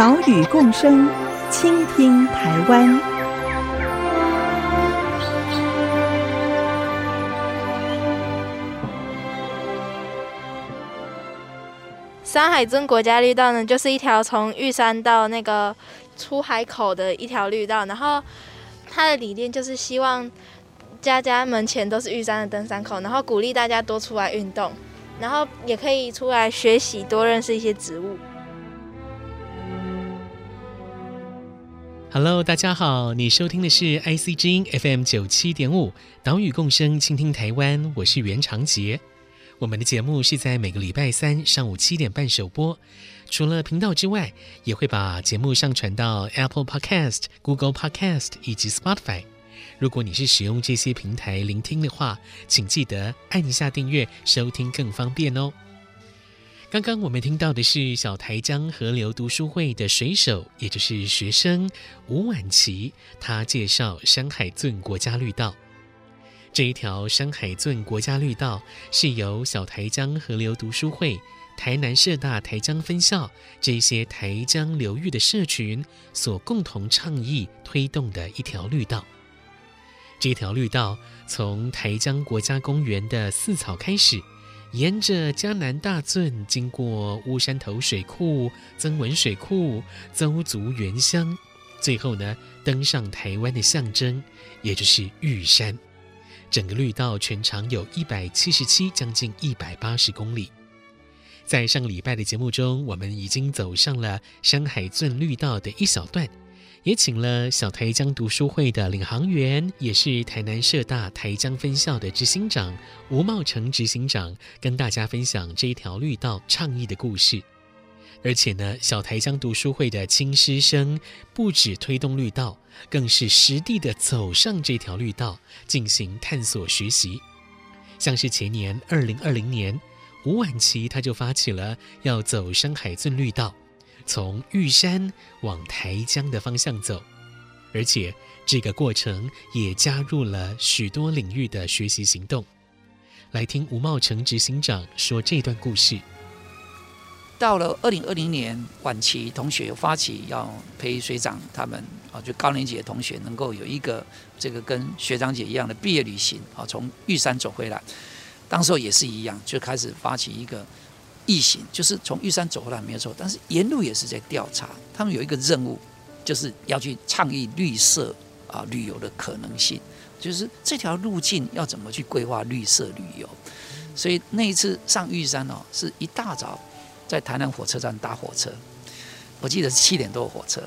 岛屿共生，倾听台湾。山海尊国家绿道呢，就是一条从玉山到那个出海口的一条绿道。然后它的理念就是希望家家门前都是玉山的登山口，然后鼓励大家多出来运动，然后也可以出来学习，多认识一些植物。Hello，大家好，你收听的是 IC 之音 FM 九七点五，岛屿共生，倾听台湾，我是袁长杰。我们的节目是在每个礼拜三上午七点半首播，除了频道之外，也会把节目上传到 Apple Podcast、Google Podcast 以及 Spotify。如果你是使用这些平台聆听的话，请记得按一下订阅，收听更方便哦。刚刚我们听到的是小台江河流读书会的水手，也就是学生吴婉琪，他介绍山海圳国家绿道。这一条山海圳国家绿道是由小台江河流读书会、台南社大台江分校这些台江流域的社群所共同倡议推动的一条绿道。这条绿道从台江国家公园的四草开始。沿着嘉南大圳，经过乌山头水库、曾文水库、邹族原乡，最后呢，登上台湾的象征，也就是玉山。整个绿道全长有一百七十七，将近一百八十公里。在上个礼拜的节目中，我们已经走上了山海圳绿道的一小段。也请了小台江读书会的领航员，也是台南社大台江分校的执行长吴茂成执行长，跟大家分享这一条绿道倡议的故事。而且呢，小台江读书会的亲师生不止推动绿道，更是实地的走上这条绿道进行探索学习。像是前年二零二零年，吴婉琪他就发起了要走山海圳绿道。从玉山往台江的方向走，而且这个过程也加入了许多领域的学习行动。来听吴茂成执行长说这段故事。到了二零二零年，晚期同学发起要陪学长他们啊，就高年级的同学能够有一个这个跟学长姐一样的毕业旅行啊，从玉山走回来。当时候也是一样，就开始发起一个。逆行就是从玉山走回来没有错，但是沿路也是在调查。他们有一个任务，就是要去倡议绿色啊旅游的可能性，就是这条路径要怎么去规划绿色旅游。所以那一次上玉山哦，是一大早在台南火车站搭火车，我记得是七点多火车，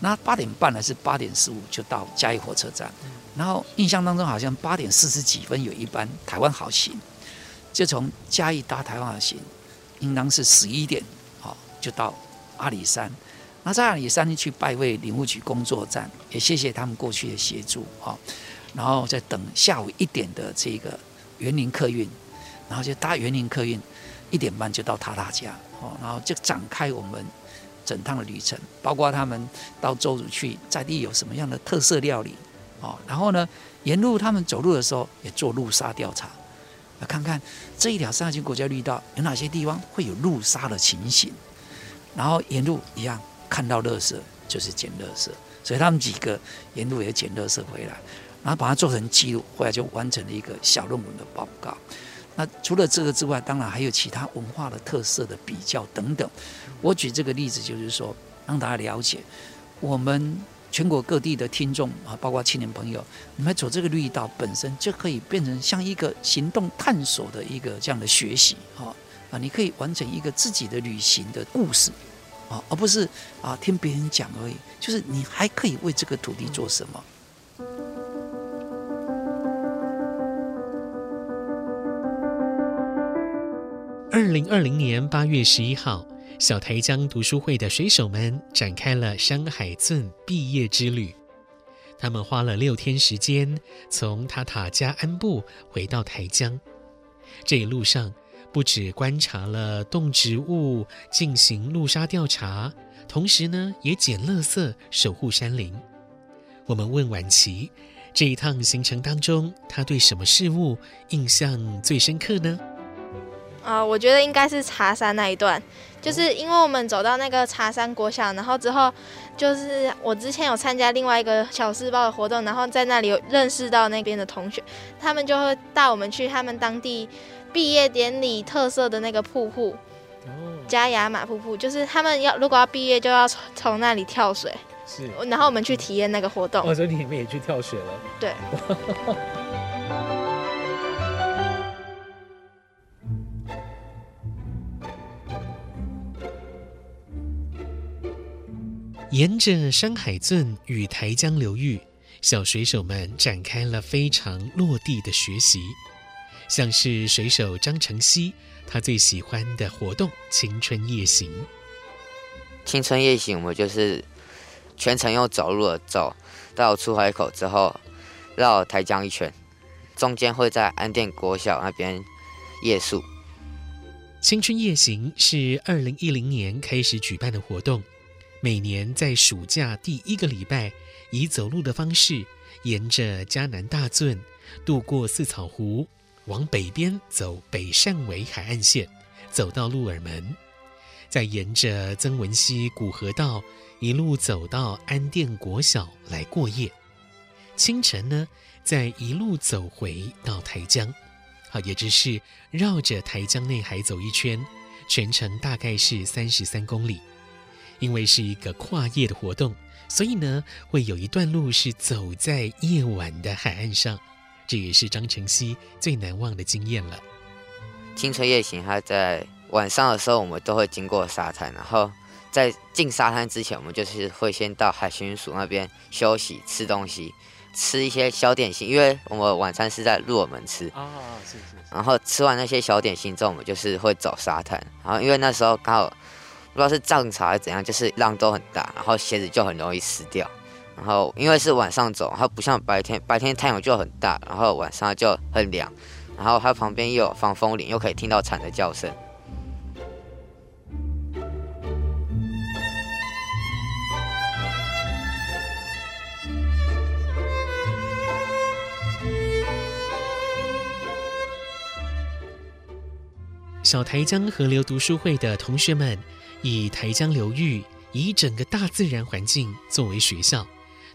那八点半还是八点十五就到嘉义火车站，然后印象当中好像八点四十几分有一班台湾好行，就从嘉义搭台湾好行。应当是十一点，好就到阿里山。那在阿里山去拜会林务局工作站，也谢谢他们过去的协助啊。然后再等下午一点的这个园林客运，然后就搭园林客运，一点半就到塔塔加哦。然后就展开我们整趟的旅程，包括他们到邹族去在地有什么样的特色料理哦。然后呢，沿路他们走路的时候也做路杀调查。来看看这一条山海圳国家绿道有哪些地方会有路杀的情形，然后沿路一样看到垃圾就是捡垃圾，所以他们几个沿路也捡垃圾回来，然后把它做成记录，后来就完成了一个小论文的报告。那除了这个之外，当然还有其他文化的特色的比较等等。我举这个例子就是说，让大家了解我们。全国各地的听众啊，包括青年朋友，你们走这个绿道本身就可以变成像一个行动探索的一个这样的学习啊啊！你可以完成一个自己的旅行的故事啊，而不是啊听别人讲而已。就是你还可以为这个土地做什么？二零二零年八月十一号。小台江读书会的水手们展开了山海圳毕业之旅。他们花了六天时间，从塔塔加安布回到台江。这一路上，不止观察了动植物，进行陆沙调查，同时呢，也捡垃圾，守护山林。我们问婉琪，这一趟行程当中，他对什么事物印象最深刻呢？啊、我觉得应该是茶山那一段，就是因为我们走到那个茶山国小，然后之后。就是我之前有参加另外一个小四包的活动，然后在那里有认识到那边的同学，他们就会带我们去他们当地毕业典礼特色的那个瀑布，加雅马瀑布，就是他们要如果要毕业就要从从那里跳水，是，然后我们去体验那个活动。哦，所以你们也去跳水了？对。沿着山海圳与台江流域，小水手们展开了非常落地的学习，像是水手张成熙，他最喜欢的活动——青春夜行。青春夜行，我们就是全程用走路的走到出海口之后，绕台江一圈，中间会在安定国小那边夜宿。青春夜行是二零一零年开始举办的活动。每年在暑假第一个礼拜，以走路的方式，沿着嘉南大圳，渡过四草湖，往北边走北汕尾海岸线，走到鹿耳门，再沿着曾文溪古河道一路走到安定国小来过夜。清晨呢，再一路走回到台江，好，也只是绕着台江内海走一圈，全程大概是三十三公里。因为是一个跨夜的活动，所以呢，会有一段路是走在夜晚的海岸上，这也是张晨曦最难忘的经验了。青春夜行，它在晚上的时候，我们都会经过沙滩，然后在进沙滩之前，我们就是会先到海巡署那边休息、吃东西、吃一些小点心，因为我们晚餐是在鹿耳门吃啊，是是。然后吃完那些小点心之后，我们就是会走沙滩，然后因为那时候刚好。不知道是涨潮还是怎样，就是浪都很大，然后鞋子就很容易湿掉。然后因为是晚上走，它不像白天，白天太阳就很大，然后晚上就很凉。然后它旁边又有防风林，又可以听到蝉的叫声。小台江河流读书会的同学们。以台江流域，以整个大自然环境作为学校，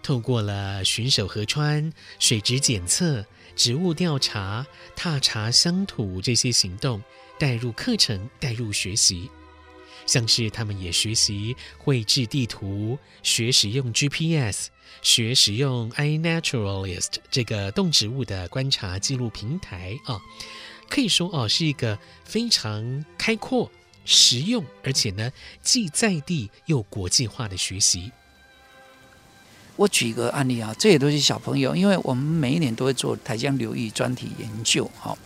透过了巡守河川、水质检测、植物调查、踏查乡土这些行动，带入课程，带入学习。像是他们也学习绘制地图，学使用 GPS，学使用 iNaturalist 这个动植物的观察记录平台啊，可以说哦，是一个非常开阔。实用，而且呢，既在地又国际化的学习。我举一个案例啊，这也都是小朋友，因为我们每一年都会做台江流域专题研究。好，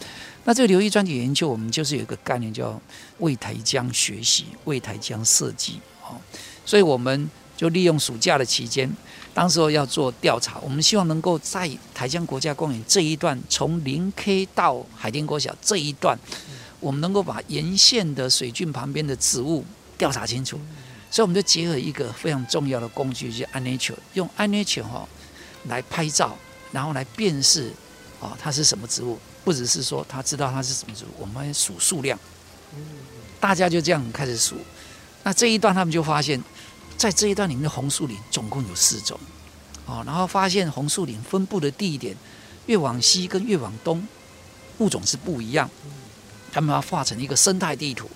那这个流域专题研究，我们就是有一个概念叫为台江学习，为台江设计。好，所以我们就利用暑假的期间，当时候要做调查，我们希望能够在台江国家公园这一段，从零 K 到海淀国小这一段。我们能够把沿线的水圳旁边的植物调查清楚，所以我们就结合一个非常重要的工具，就是安尼球用 iNature 哈来拍照，然后来辨识啊它是什么植物，不只是说他知道它是什么植物，我们数数量。大家就这样开始数，那这一段他们就发现，在这一段里面的红树林总共有四种，哦，然后发现红树林分布的地点越往西跟越往东物种是不一样。他们要画成一个生态地图，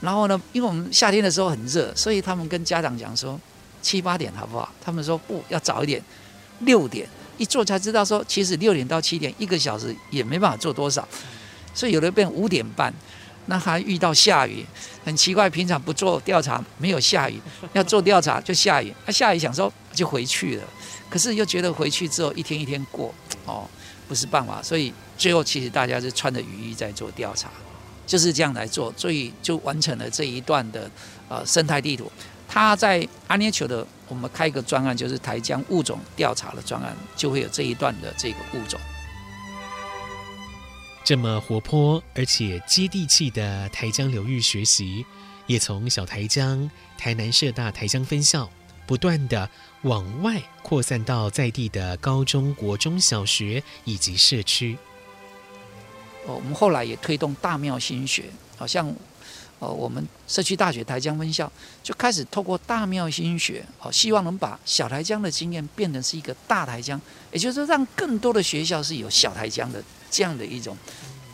然后呢，因为我们夏天的时候很热，所以他们跟家长讲说七八点好不好？他们说不要早一点，六点一做才知道说，其实六点到七点一个小时也没办法做多少，所以有的变五点半，那还遇到下雨，很奇怪，平常不做调查没有下雨，要做调查就下雨，那下雨想说就回去了，可是又觉得回去之后一天一天过，哦，不是办法，所以。最后，其实大家是穿着雨衣在做调查。就是这样来做，所以就完成了这一段的呃生态地图。它在阿联酋的，我们开一个专案，就是台江物种调查的专案，就会有这一段的这个物种。这么活泼而且接地气的台江流域学习，也从小台江台南社大台江分校不断地往外扩散到在地的高中国中小学以及社区。哦，我们后来也推动大庙心学，好像呃，我们社区大学台江分校就开始透过大庙心学，哦，希望能把小台江的经验变成是一个大台江，也就是说，让更多的学校是有小台江的。这样的一种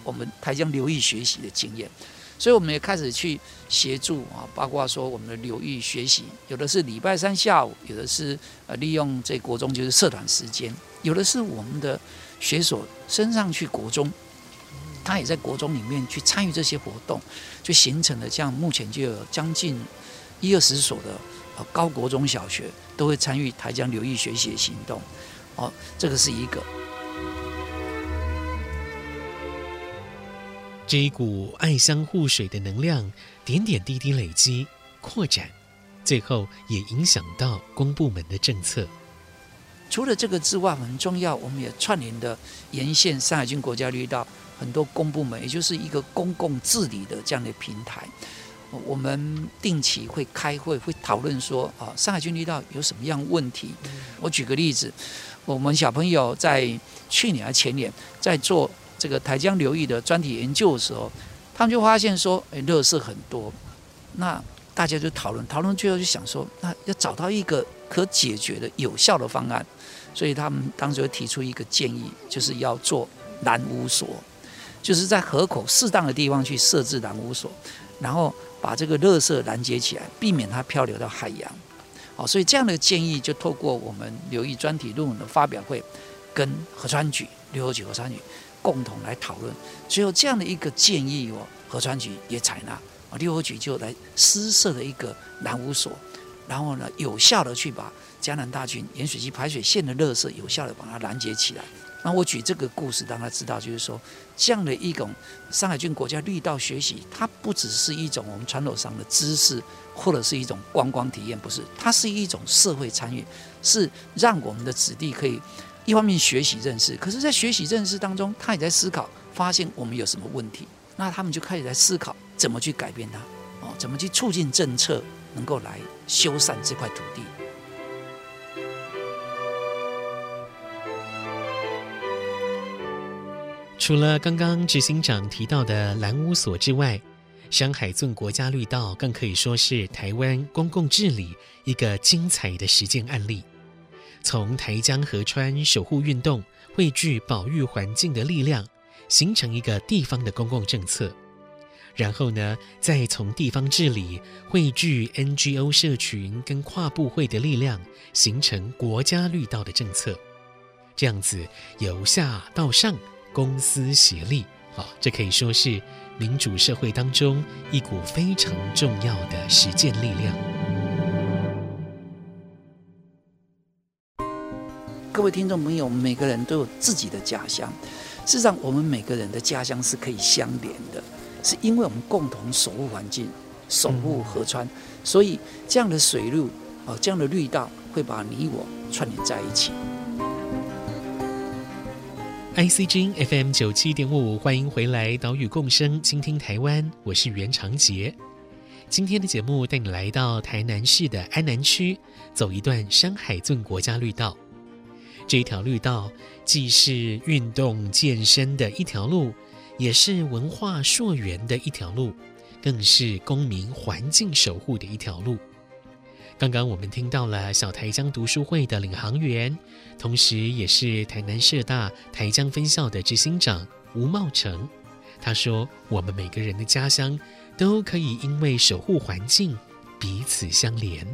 我们台江流域学习的经验，所以我们也开始去协助啊，包括说我们的流域学习，有的是礼拜三下午，有的是呃利用这国中就是社团时间，有的是我们的学所升上去国中，他也在国中里面去参与这些活动，就形成了这样，目前就有将近一二十所的呃高国中小学都会参与台江流域学习的行动，哦，这个是一个。这一股爱乡护水的能量，点点滴滴累积扩展，最后也影响到公部门的政策。除了这个之外，很重要，我们也串联的沿线山海军国家绿道很多公部门，也就是一个公共治理的这样的平台。我们定期会开会，会讨论说啊，上海军绿道有什么样问题？我举个例子，我们小朋友在去年还前年在做。这个台江流域的专题研究的时候，他们就发现说，哎，垃圾很多。那大家就讨论，讨论最后就想说，那要找到一个可解决的有效的方案。所以他们当时就提出一个建议，就是要做拦污所，就是在河口适当的地方去设置拦污所，然后把这个垃圾拦截起来，避免它漂流到海洋。好，所以这样的建议就透过我们流域专题论文的发表会，跟河川局、六合局河川局。共同来讨论，最后这样的一个建议哦，河川局也采纳，啊，六合局就来施设了一个拦污所，然后呢，有效的去把江南大圳盐水溪排水线的垃圾有效的把它拦截起来。那我举这个故事让他知道，就是说这样的一种山海郡国家绿道学习，它不只是一种我们传统上的知识，或者是一种观光体验，不是，它是一种社会参与，是让我们的子弟可以。一方面学习认识，可是，在学习认识当中，他也在思考，发现我们有什么问题，那他们就开始在思考怎么去改变它，哦，怎么去促进政策能够来修缮这块土地。除了刚刚执行长提到的蓝屋所之外，山海圳国家绿道更可以说是台湾公共治理一个精彩的实践案例。从台江河川守护运动汇聚保育环境的力量，形成一个地方的公共政策。然后呢，再从地方治理汇聚 NGO 社群跟跨部会的力量，形成国家绿道的政策。这样子由下到上，公私协力，啊，这可以说是民主社会当中一股非常重要的实践力量。各位听众朋友，每个人都有自己的家乡。事实上，我们每个人的家乡是可以相连的，是因为我们共同守护环境、守护河川，所以这样的水路哦，这样的绿道会把你我串联在一起。ICG FM 九七点五，欢迎回来，岛屿共生，倾听台湾，我是袁长杰。今天的节目带你来到台南市的安南区，走一段山海圳国家绿道。这一条绿道既是运动健身的一条路，也是文化溯源的一条路，更是公民环境守护的一条路。刚刚我们听到了小台江读书会的领航员，同时也是台南社大台江分校的执行长吴茂成。他说：“我们每个人的家乡都可以因为守护环境，彼此相连。”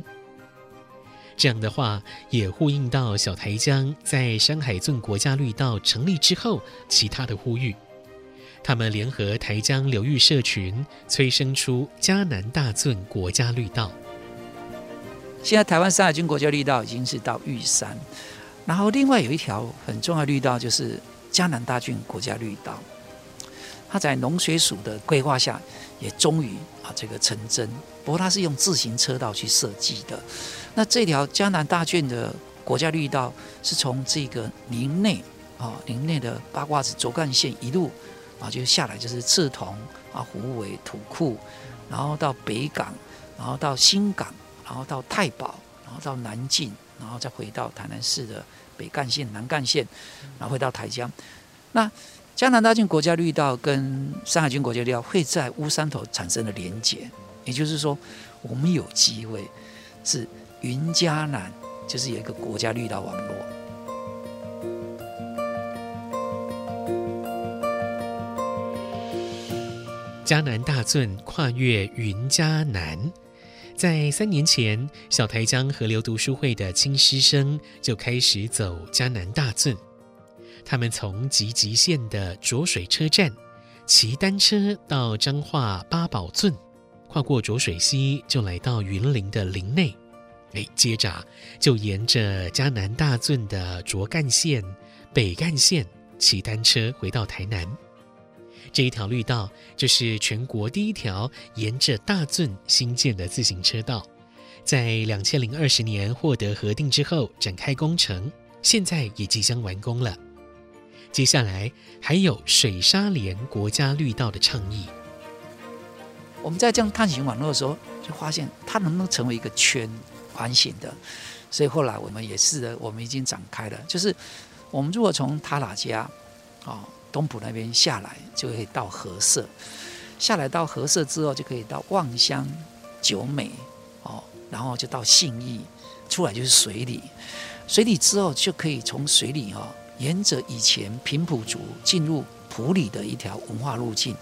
这样的话，也呼应到小台江在山海圳国家绿道成立之后，其他的呼吁。他们联合台江流域社群，催生出嘉南大圳国家绿道。现在台湾山海军国家绿道已经是到玉山，然后另外有一条很重要绿道就是嘉南大郡国家绿道。它在农水署的规划下，也终于啊这个成真。不过它是用自行车道去设计的。那这条嘉南大郡的国家绿道是从这个林内啊林内的八卦子轴干线一路啊就下来，就是赤桐啊虎尾土库，然后到北港，然后到新港，然后到太保，然后到南靖，然后再回到台南市的北干线、南干线，然后回到台江。那嘉南大圳国家绿道跟山海军国家绿道会在乌山头产生了连结，也就是说，我们有机会是云嘉南，就是有一个国家绿道网络。嘉南大圳跨越云嘉南，在三年前，小台江河流读书会的青师生就开始走嘉南大圳。他们从集集线的浊水车站骑单车到彰化八宝圳，跨过浊水溪就来到云林的林内，哎，接着就沿着嘉南大圳的浊干线、北干线骑单车回到台南。这一条绿道就是全国第一条沿着大圳新建的自行车道，在两千零二十年获得核定之后展开工程，现在也即将完工了。接下来还有水沙连国家绿道的倡议。我们在这样探寻网络的时候，就发现它能不能成为一个圈环形的。所以后来我们也试着，我们已经展开了，就是我们如果从塔拉加啊东埔那边下来，就可以到合社；下来到合社之后，就可以到望乡、九美哦，然后就到信义，出来就是水里。水里之后就可以从水里哈。沿着以前平埔族进入埔里的一条文化路径，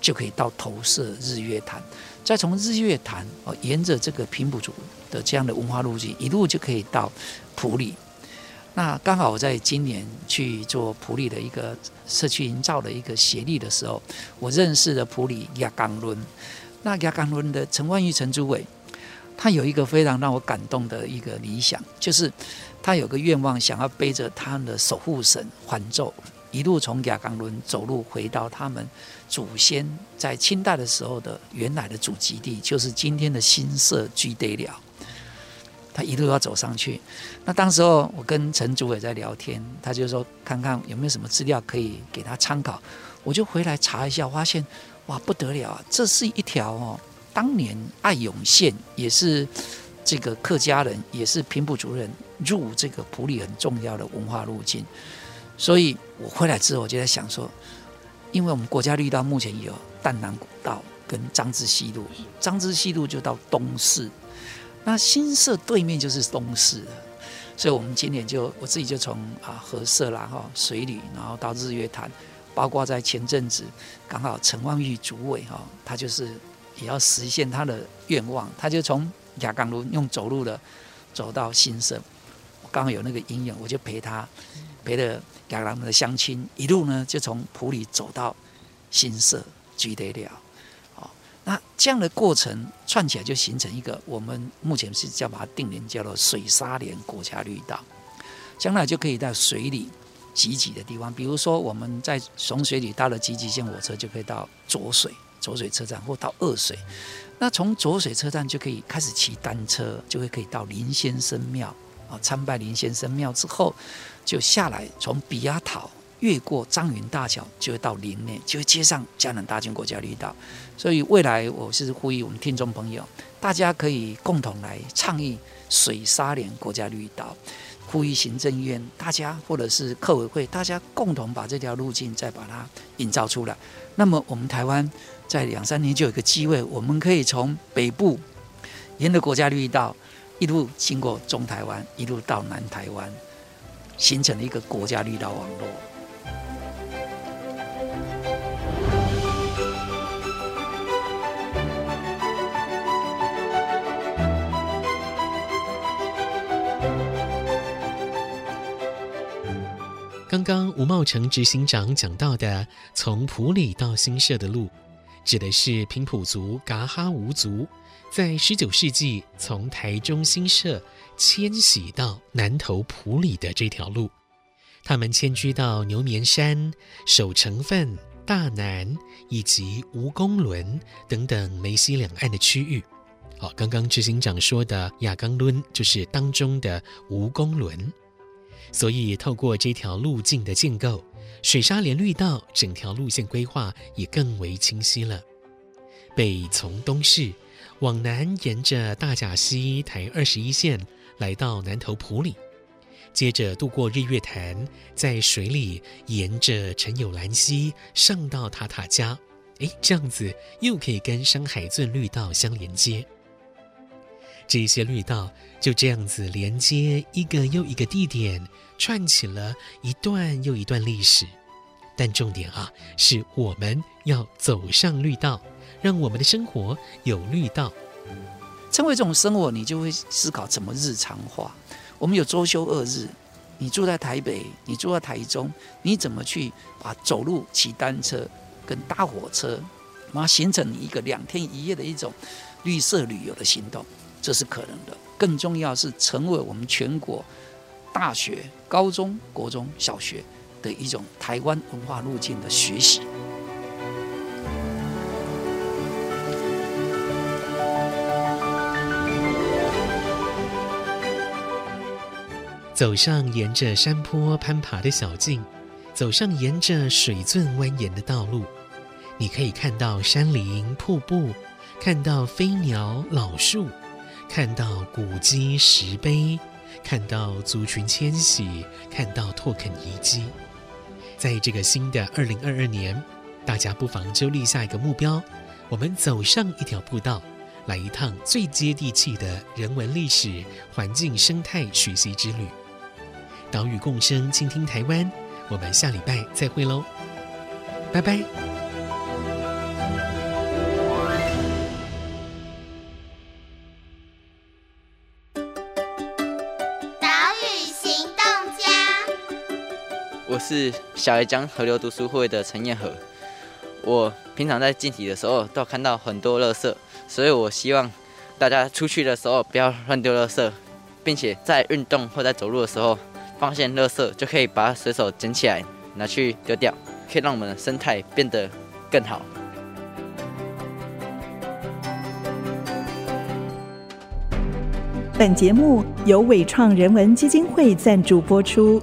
就可以到投射日月潭，再从日月潭哦，沿着这个平埔族的这样的文化路径，一路就可以到埔里。那刚好我在今年去做普里的一个社区营造的一个协力的时候，我认识了普里亚冈伦。那亚冈伦的陈万玉陈主委，他有一个非常让我感动的一个理想，就是。他有个愿望，想要背着他的守护神环咒，一路从亚冈伦走路回到他们祖先在清代的时候的原来的祖籍地，就是今天的新社居地寮。他一路要走上去。那当时候我跟陈主委在聊天，他就说看看有没有什么资料可以给他参考。我就回来查一下，发现哇不得了啊！这是一条哦，当年爱永县也是这个客家人，也是平埔族人。入这个埔里很重要的文化路径，所以我回来之后，我就在想说，因为我们国家绿道目前有淡南古道跟张之西路，张之西路就到东势，那新社对面就是东势了，所以我们今年就我自己就从啊合社啦哈水里，然后到日月潭，包括在前阵子刚好陈万玉主委哈，他就是也要实现他的愿望，他就从亚岗路用走路的走到新社。刚好有那个阴影，我就陪他，陪着亚冈仑的乡亲一路呢，就从埔里走到新社居得了。那这样的过程串起来就形成一个，我们目前是叫把它定名叫做水沙连国家绿道，将来就可以在水里集集的地方，比如说我们在从水里搭了集集线火车，就可以到浊水浊水车站或到二水，那从浊水车站就可以开始骑单车，就会可以到林先生庙。啊，参拜林先生庙之后，就下来从比亚岛越过张云大桥，就会到林内，就会接上嘉南大圳国家绿道。所以未来我是呼吁我们听众朋友，大家可以共同来倡议水沙连国家绿道，呼吁行政院大家或者是客委会，大家共同把这条路径再把它营造出来。那么我们台湾在两三年就有一个机会，我们可以从北部沿着国家绿道。一路经过中台湾，一路到南台湾，形成了一个国家绿道网络。刚刚吴茂成执行长讲到的，从埔里到新社的路，指的是平埔族噶哈巫族。在十九世纪，从台中新社迁徙到南投埔里的这条路，他们迁居到牛眠山、守成分、大南以及吴公仑等等梅西两岸的区域。好，刚刚执行长说的亚冈仑就是当中的吴公仑，所以透过这条路径的建构，水沙连绿道整条路线规划也更为清晰了。北从东势往南，沿着大甲溪台二十一线来到南投埔里。接着渡过日月潭，在水里沿着陈有兰溪上到塔塔加，哎，这样子又可以跟山海圳绿道相连接。这些绿道就这样子连接一个又一个地点，串起了一段又一段历史。但重点啊，是我们要走上绿道，让我们的生活有绿道。成为这种生活，你就会思考怎么日常化。我们有周休二日，你住在台北，你住在台中，你怎么去把走路、骑单车跟搭火车，然后形成一个两天一夜的一种绿色旅游的行动？这是可能的。更重要是成为我们全国大学、高中、国中小学的一种台湾文化路径的学习。走上沿着山坡攀爬的小径，走上沿着水圳蜿蜒的道路，你可以看到山林、瀑布，看到飞鸟、老树，看到古迹、石碑，看到族群迁徙，看到拓垦遗迹。在这个新的二零二二年，大家不妨就立下一个目标：我们走上一条步道，来一趟最接地气的人文历史、环境生态学习之旅。岛屿共生，倾听台湾。我们下礼拜再会喽，拜拜。是小叶江河流读书会的陈彦和。我平常在进体的时候，都看到很多垃圾，所以我希望大家出去的时候不要乱丢垃圾，并且在运动或在走路的时候。发现垃圾就可以把它随手捡起来拿去丢掉，可以让我们的生态变得更好。本节目由伟创人文基金会赞助播出。